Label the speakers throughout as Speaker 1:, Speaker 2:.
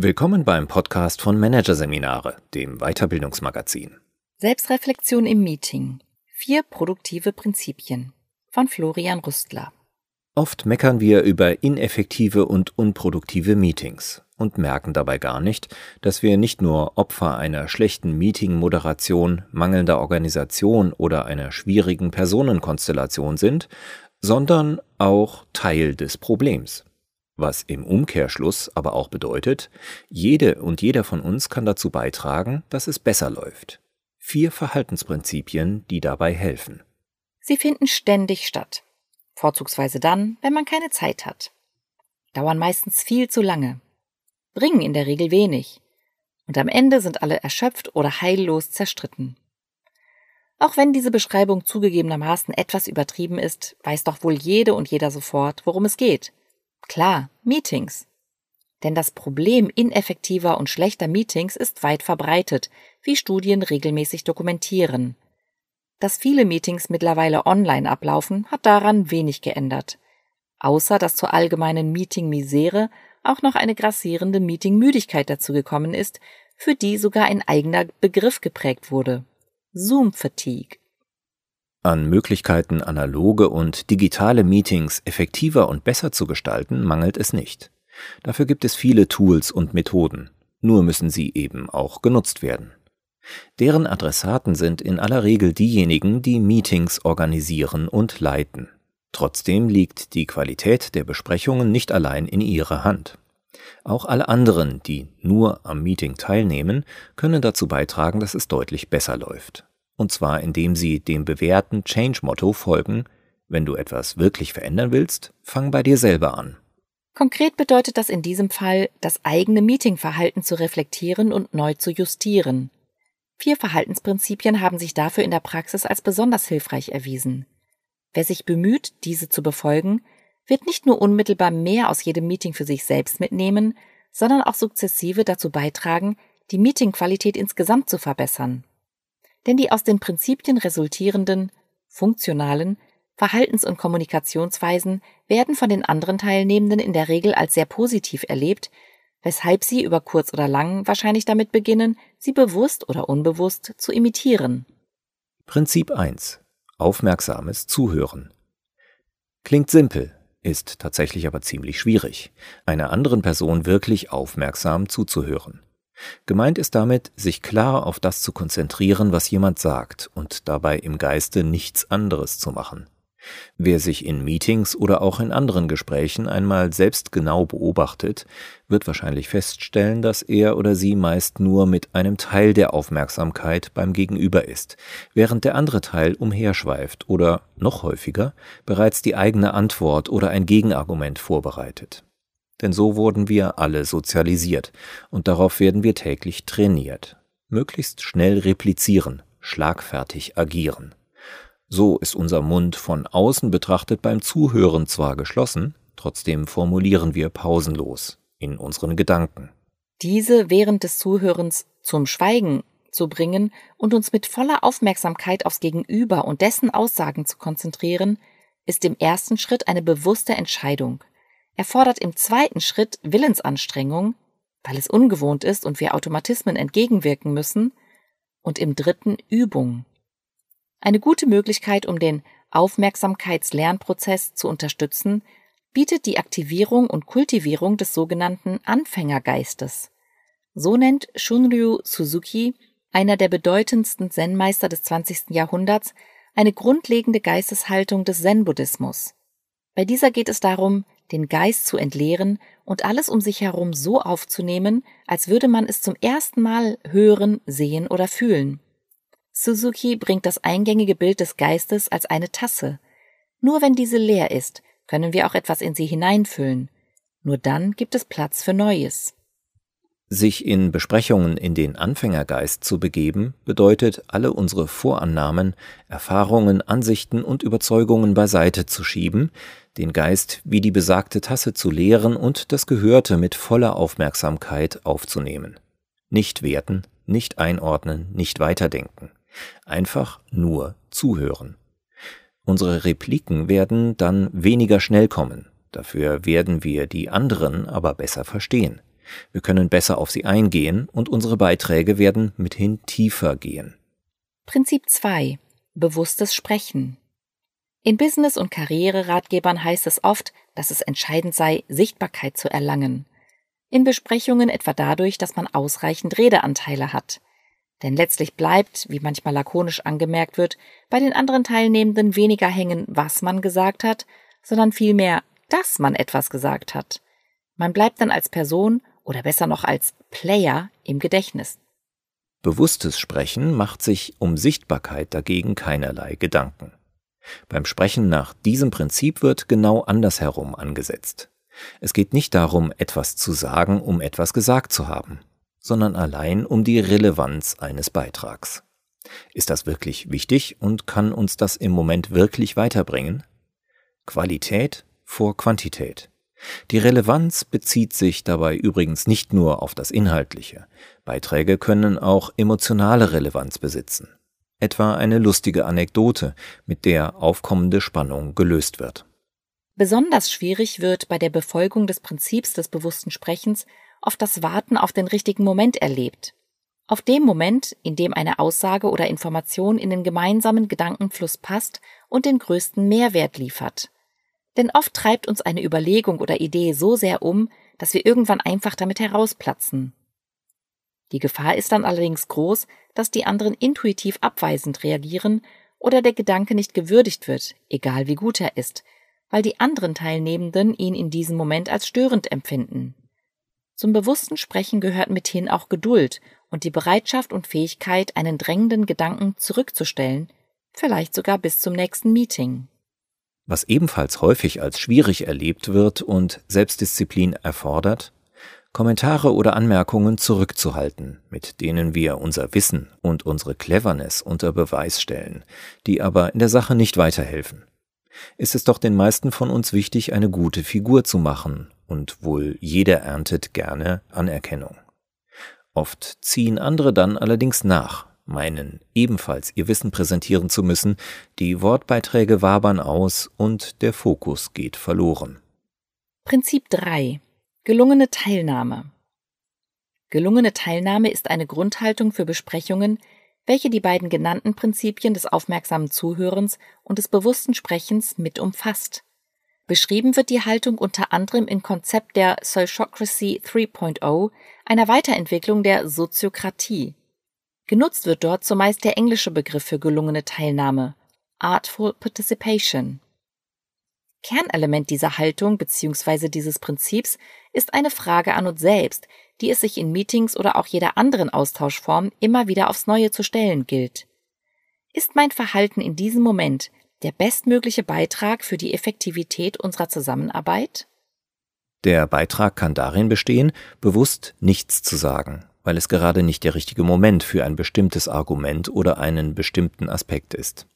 Speaker 1: Willkommen beim Podcast von Managerseminare, dem Weiterbildungsmagazin.
Speaker 2: Selbstreflexion im Meeting. Vier produktive Prinzipien von Florian Rüstler.
Speaker 1: Oft meckern wir über ineffektive und unproduktive Meetings und merken dabei gar nicht, dass wir nicht nur Opfer einer schlechten Meeting-Moderation, mangelnder Organisation oder einer schwierigen Personenkonstellation sind, sondern auch Teil des Problems. Was im Umkehrschluss aber auch bedeutet, jede und jeder von uns kann dazu beitragen, dass es besser läuft. Vier Verhaltensprinzipien, die dabei helfen.
Speaker 2: Sie finden ständig statt. Vorzugsweise dann, wenn man keine Zeit hat. Dauern meistens viel zu lange. Bringen in der Regel wenig. Und am Ende sind alle erschöpft oder heillos zerstritten. Auch wenn diese Beschreibung zugegebenermaßen etwas übertrieben ist, weiß doch wohl jede und jeder sofort, worum es geht. Klar, Meetings. Denn das Problem ineffektiver und schlechter Meetings ist weit verbreitet, wie Studien regelmäßig dokumentieren. Dass viele Meetings mittlerweile online ablaufen, hat daran wenig geändert. Außer dass zur allgemeinen Meeting-Misere auch noch eine grassierende Meeting-Müdigkeit dazugekommen ist, für die sogar ein eigener Begriff geprägt wurde. Zoom-Fatigue.
Speaker 1: An Möglichkeiten, analoge und digitale Meetings effektiver und besser zu gestalten, mangelt es nicht. Dafür gibt es viele Tools und Methoden, nur müssen sie eben auch genutzt werden. Deren Adressaten sind in aller Regel diejenigen, die Meetings organisieren und leiten. Trotzdem liegt die Qualität der Besprechungen nicht allein in ihrer Hand. Auch alle anderen, die nur am Meeting teilnehmen, können dazu beitragen, dass es deutlich besser läuft und zwar indem sie dem bewährten Change-Motto folgen, wenn du etwas wirklich verändern willst, fang bei dir selber an.
Speaker 2: Konkret bedeutet das in diesem Fall, das eigene Meetingverhalten zu reflektieren und neu zu justieren. Vier Verhaltensprinzipien haben sich dafür in der Praxis als besonders hilfreich erwiesen. Wer sich bemüht, diese zu befolgen, wird nicht nur unmittelbar mehr aus jedem Meeting für sich selbst mitnehmen, sondern auch sukzessive dazu beitragen, die Meetingqualität insgesamt zu verbessern denn die aus den Prinzipien resultierenden, funktionalen Verhaltens- und Kommunikationsweisen werden von den anderen Teilnehmenden in der Regel als sehr positiv erlebt, weshalb sie über kurz oder lang wahrscheinlich damit beginnen, sie bewusst oder unbewusst zu imitieren.
Speaker 1: Prinzip 1. Aufmerksames Zuhören. Klingt simpel, ist tatsächlich aber ziemlich schwierig, einer anderen Person wirklich aufmerksam zuzuhören. Gemeint ist damit, sich klar auf das zu konzentrieren, was jemand sagt und dabei im Geiste nichts anderes zu machen. Wer sich in Meetings oder auch in anderen Gesprächen einmal selbst genau beobachtet, wird wahrscheinlich feststellen, dass er oder sie meist nur mit einem Teil der Aufmerksamkeit beim Gegenüber ist, während der andere Teil umherschweift oder, noch häufiger, bereits die eigene Antwort oder ein Gegenargument vorbereitet denn so wurden wir alle sozialisiert und darauf werden wir täglich trainiert. Möglichst schnell replizieren, schlagfertig agieren. So ist unser Mund von außen betrachtet beim Zuhören zwar geschlossen, trotzdem formulieren wir pausenlos in unseren Gedanken.
Speaker 2: Diese während des Zuhörens zum Schweigen zu bringen und uns mit voller Aufmerksamkeit aufs Gegenüber und dessen Aussagen zu konzentrieren, ist im ersten Schritt eine bewusste Entscheidung – erfordert im zweiten Schritt Willensanstrengung, weil es ungewohnt ist und wir Automatismen entgegenwirken müssen, und im dritten Übung. Eine gute Möglichkeit, um den Aufmerksamkeitslernprozess zu unterstützen, bietet die Aktivierung und Kultivierung des sogenannten Anfängergeistes. So nennt Shunryu Suzuki, einer der bedeutendsten Zen-Meister des 20. Jahrhunderts, eine grundlegende Geisteshaltung des Zen-Buddhismus. Bei dieser geht es darum, den Geist zu entleeren und alles um sich herum so aufzunehmen, als würde man es zum ersten Mal hören, sehen oder fühlen. Suzuki bringt das eingängige Bild des Geistes als eine Tasse. Nur wenn diese leer ist, können wir auch etwas in sie hineinfüllen. Nur dann gibt es Platz für Neues.
Speaker 1: Sich in Besprechungen in den Anfängergeist zu begeben, bedeutet, alle unsere Vorannahmen, Erfahrungen, Ansichten und Überzeugungen beiseite zu schieben, den Geist wie die besagte Tasse zu leeren und das Gehörte mit voller Aufmerksamkeit aufzunehmen. Nicht werten, nicht einordnen, nicht weiterdenken. Einfach nur zuhören. Unsere Repliken werden dann weniger schnell kommen, dafür werden wir die anderen aber besser verstehen. Wir können besser auf sie eingehen und unsere Beiträge werden mithin tiefer gehen.
Speaker 2: Prinzip 2. Bewusstes Sprechen. In Business- und Karriereratgebern heißt es oft, dass es entscheidend sei, Sichtbarkeit zu erlangen. In Besprechungen etwa dadurch, dass man ausreichend Redeanteile hat. Denn letztlich bleibt, wie manchmal lakonisch angemerkt wird, bei den anderen Teilnehmenden weniger hängen, was man gesagt hat, sondern vielmehr, dass man etwas gesagt hat. Man bleibt dann als Person oder besser noch als Player im Gedächtnis.
Speaker 1: Bewusstes Sprechen macht sich um Sichtbarkeit dagegen keinerlei Gedanken. Beim Sprechen nach diesem Prinzip wird genau andersherum angesetzt. Es geht nicht darum, etwas zu sagen, um etwas gesagt zu haben, sondern allein um die Relevanz eines Beitrags. Ist das wirklich wichtig und kann uns das im Moment wirklich weiterbringen? Qualität vor Quantität. Die Relevanz bezieht sich dabei übrigens nicht nur auf das Inhaltliche. Beiträge können auch emotionale Relevanz besitzen. Etwa eine lustige Anekdote, mit der aufkommende Spannung gelöst wird.
Speaker 2: Besonders schwierig wird bei der Befolgung des Prinzips des bewussten Sprechens oft das Warten auf den richtigen Moment erlebt. Auf dem Moment, in dem eine Aussage oder Information in den gemeinsamen Gedankenfluss passt und den größten Mehrwert liefert. Denn oft treibt uns eine Überlegung oder Idee so sehr um, dass wir irgendwann einfach damit herausplatzen. Die Gefahr ist dann allerdings groß, dass die anderen intuitiv abweisend reagieren oder der Gedanke nicht gewürdigt wird, egal wie gut er ist, weil die anderen Teilnehmenden ihn in diesem Moment als störend empfinden. Zum bewussten Sprechen gehört mithin auch Geduld und die Bereitschaft und Fähigkeit, einen drängenden Gedanken zurückzustellen, vielleicht sogar bis zum nächsten Meeting.
Speaker 1: Was ebenfalls häufig als schwierig erlebt wird und Selbstdisziplin erfordert, Kommentare oder Anmerkungen zurückzuhalten, mit denen wir unser Wissen und unsere Cleverness unter Beweis stellen, die aber in der Sache nicht weiterhelfen. Ist es doch den meisten von uns wichtig, eine gute Figur zu machen, und wohl jeder erntet gerne Anerkennung. Oft ziehen andere dann allerdings nach, meinen ebenfalls ihr Wissen präsentieren zu müssen, die Wortbeiträge wabern aus und der Fokus geht verloren.
Speaker 2: Prinzip 3. Gelungene Teilnahme. Gelungene Teilnahme ist eine Grundhaltung für Besprechungen, welche die beiden genannten Prinzipien des aufmerksamen Zuhörens und des bewussten Sprechens mit umfasst. Beschrieben wird die Haltung unter anderem im Konzept der Sociocracy 3.0, einer Weiterentwicklung der Soziokratie. Genutzt wird dort zumeist der englische Begriff für gelungene Teilnahme, Artful Participation. Kernelement dieser Haltung bzw. dieses Prinzips ist eine Frage an uns selbst, die es sich in Meetings oder auch jeder anderen Austauschform immer wieder aufs Neue zu stellen gilt. Ist mein Verhalten in diesem Moment der bestmögliche Beitrag für die Effektivität unserer Zusammenarbeit?
Speaker 1: Der Beitrag kann darin bestehen, bewusst nichts zu sagen, weil es gerade nicht der richtige Moment für ein bestimmtes Argument oder einen bestimmten Aspekt ist.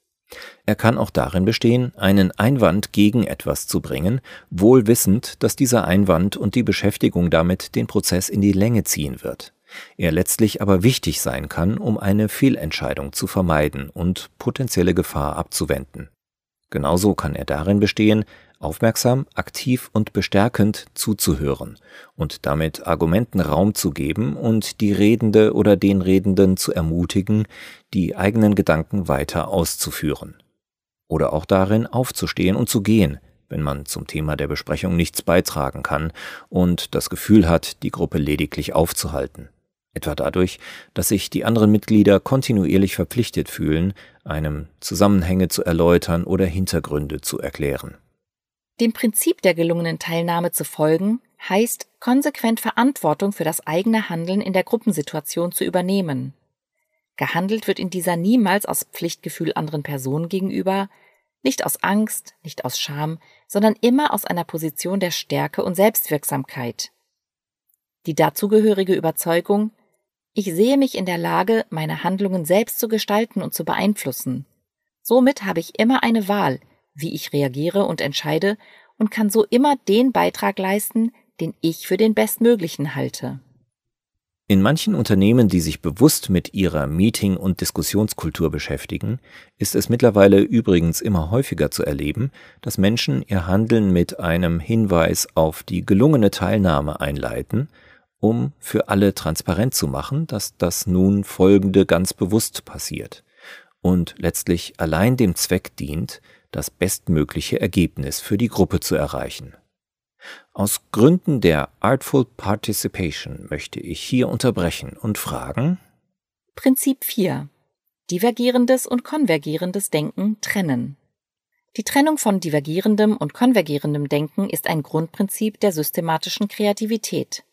Speaker 1: Er kann auch darin bestehen, einen Einwand gegen etwas zu bringen, wohl wissend, dass dieser Einwand und die Beschäftigung damit den Prozess in die Länge ziehen wird. Er letztlich aber wichtig sein kann, um eine Fehlentscheidung zu vermeiden und potenzielle Gefahr abzuwenden. Genauso kann er darin bestehen, aufmerksam, aktiv und bestärkend zuzuhören und damit Argumenten Raum zu geben und die Redende oder den Redenden zu ermutigen, die eigenen Gedanken weiter auszuführen. Oder auch darin aufzustehen und zu gehen, wenn man zum Thema der Besprechung nichts beitragen kann und das Gefühl hat, die Gruppe lediglich aufzuhalten. Etwa dadurch, dass sich die anderen Mitglieder kontinuierlich verpflichtet fühlen, einem Zusammenhänge zu erläutern oder Hintergründe zu erklären.
Speaker 2: Dem Prinzip der gelungenen Teilnahme zu folgen, heißt, konsequent Verantwortung für das eigene Handeln in der Gruppensituation zu übernehmen. Gehandelt wird in dieser niemals aus Pflichtgefühl anderen Personen gegenüber, nicht aus Angst, nicht aus Scham, sondern immer aus einer Position der Stärke und Selbstwirksamkeit. Die dazugehörige Überzeugung, ich sehe mich in der Lage, meine Handlungen selbst zu gestalten und zu beeinflussen. Somit habe ich immer eine Wahl, wie ich reagiere und entscheide und kann so immer den Beitrag leisten, den ich für den bestmöglichen halte.
Speaker 1: In manchen Unternehmen, die sich bewusst mit ihrer Meeting- und Diskussionskultur beschäftigen, ist es mittlerweile übrigens immer häufiger zu erleben, dass Menschen ihr Handeln mit einem Hinweis auf die gelungene Teilnahme einleiten um für alle transparent zu machen, dass das nun folgende ganz bewusst passiert und letztlich allein dem Zweck dient, das bestmögliche Ergebnis für die Gruppe zu erreichen. Aus Gründen der Artful Participation möchte ich hier unterbrechen und fragen
Speaker 2: Prinzip 4 Divergierendes und konvergierendes Denken trennen. Die Trennung von divergierendem und konvergierendem Denken ist ein Grundprinzip der systematischen Kreativität.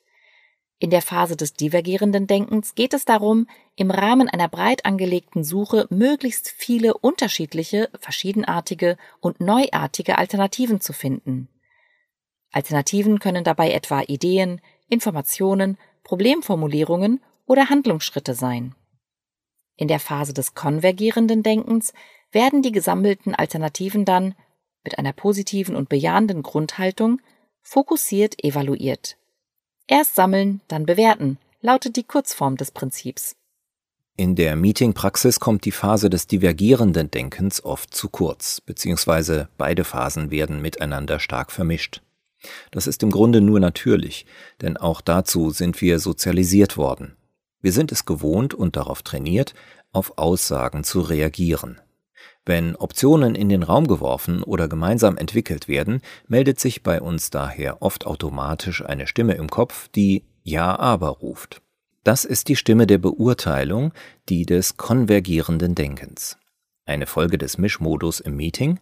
Speaker 2: In der Phase des divergierenden Denkens geht es darum, im Rahmen einer breit angelegten Suche möglichst viele unterschiedliche, verschiedenartige und neuartige Alternativen zu finden. Alternativen können dabei etwa Ideen, Informationen, Problemformulierungen oder Handlungsschritte sein. In der Phase des konvergierenden Denkens werden die gesammelten Alternativen dann mit einer positiven und bejahenden Grundhaltung fokussiert evaluiert. Erst sammeln, dann bewerten, lautet die Kurzform des Prinzips.
Speaker 1: In der Meetingpraxis kommt die Phase des divergierenden Denkens oft zu kurz, beziehungsweise beide Phasen werden miteinander stark vermischt. Das ist im Grunde nur natürlich, denn auch dazu sind wir sozialisiert worden. Wir sind es gewohnt und darauf trainiert, auf Aussagen zu reagieren. Wenn Optionen in den Raum geworfen oder gemeinsam entwickelt werden, meldet sich bei uns daher oft automatisch eine Stimme im Kopf, die Ja aber ruft. Das ist die Stimme der Beurteilung, die des konvergierenden Denkens. Eine Folge des Mischmodus im Meeting?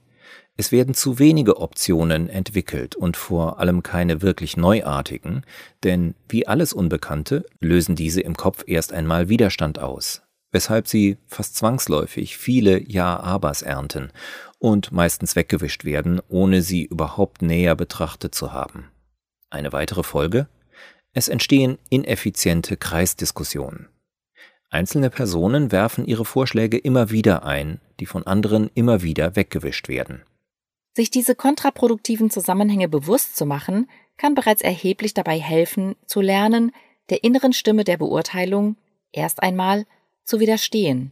Speaker 1: Es werden zu wenige Optionen entwickelt und vor allem keine wirklich neuartigen, denn wie alles Unbekannte lösen diese im Kopf erst einmal Widerstand aus, weshalb sie fast zwangsläufig viele Ja-Abers ernten und meistens weggewischt werden, ohne sie überhaupt näher betrachtet zu haben. Eine weitere Folge? Es entstehen ineffiziente Kreisdiskussionen. Einzelne Personen werfen ihre Vorschläge immer wieder ein, die von anderen immer wieder weggewischt werden.
Speaker 2: Sich diese kontraproduktiven Zusammenhänge bewusst zu machen, kann bereits erheblich dabei helfen, zu lernen, der inneren Stimme der Beurteilung erst einmal zu widerstehen.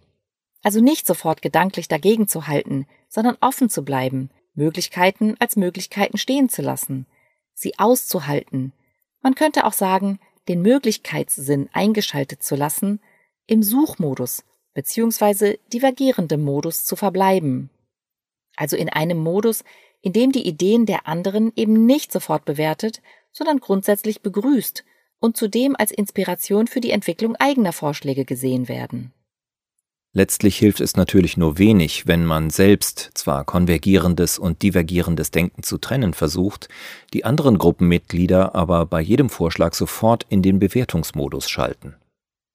Speaker 2: Also nicht sofort gedanklich dagegen zu halten, sondern offen zu bleiben, Möglichkeiten als Möglichkeiten stehen zu lassen, sie auszuhalten. Man könnte auch sagen, den Möglichkeitssinn eingeschaltet zu lassen, im Suchmodus bzw. divergierendem Modus zu verbleiben. Also in einem Modus, in dem die Ideen der anderen eben nicht sofort bewertet, sondern grundsätzlich begrüßt und zudem als Inspiration für die Entwicklung eigener Vorschläge gesehen werden.
Speaker 1: Letztlich hilft es natürlich nur wenig, wenn man selbst zwar konvergierendes und divergierendes Denken zu trennen versucht, die anderen Gruppenmitglieder aber bei jedem Vorschlag sofort in den Bewertungsmodus schalten.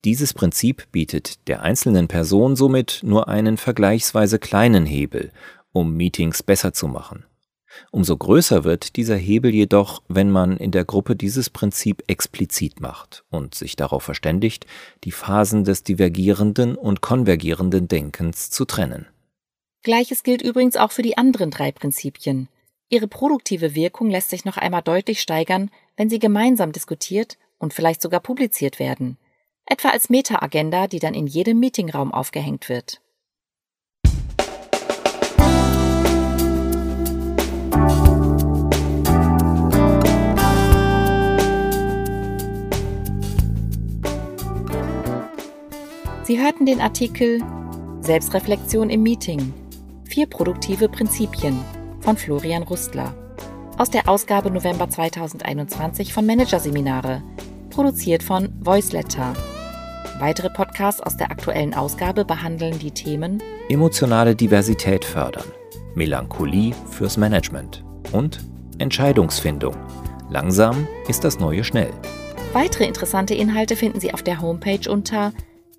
Speaker 1: Dieses Prinzip bietet der einzelnen Person somit nur einen vergleichsweise kleinen Hebel, um Meetings besser zu machen. Umso größer wird dieser Hebel jedoch, wenn man in der Gruppe dieses Prinzip explizit macht und sich darauf verständigt, die Phasen des divergierenden und konvergierenden Denkens zu trennen.
Speaker 2: Gleiches gilt übrigens auch für die anderen drei Prinzipien. Ihre produktive Wirkung lässt sich noch einmal deutlich steigern, wenn sie gemeinsam diskutiert und vielleicht sogar publiziert werden. Etwa als Meta-Agenda, die dann in jedem Meetingraum aufgehängt wird. Sie hörten den Artikel Selbstreflexion im Meeting. Vier produktive Prinzipien von Florian Rustler aus der Ausgabe November 2021 von Managerseminare, produziert von Voiceletter. Weitere Podcasts aus der aktuellen Ausgabe behandeln die Themen
Speaker 1: Emotionale Diversität fördern, Melancholie fürs Management und Entscheidungsfindung. Langsam ist das Neue schnell.
Speaker 2: Weitere interessante Inhalte finden Sie auf der Homepage unter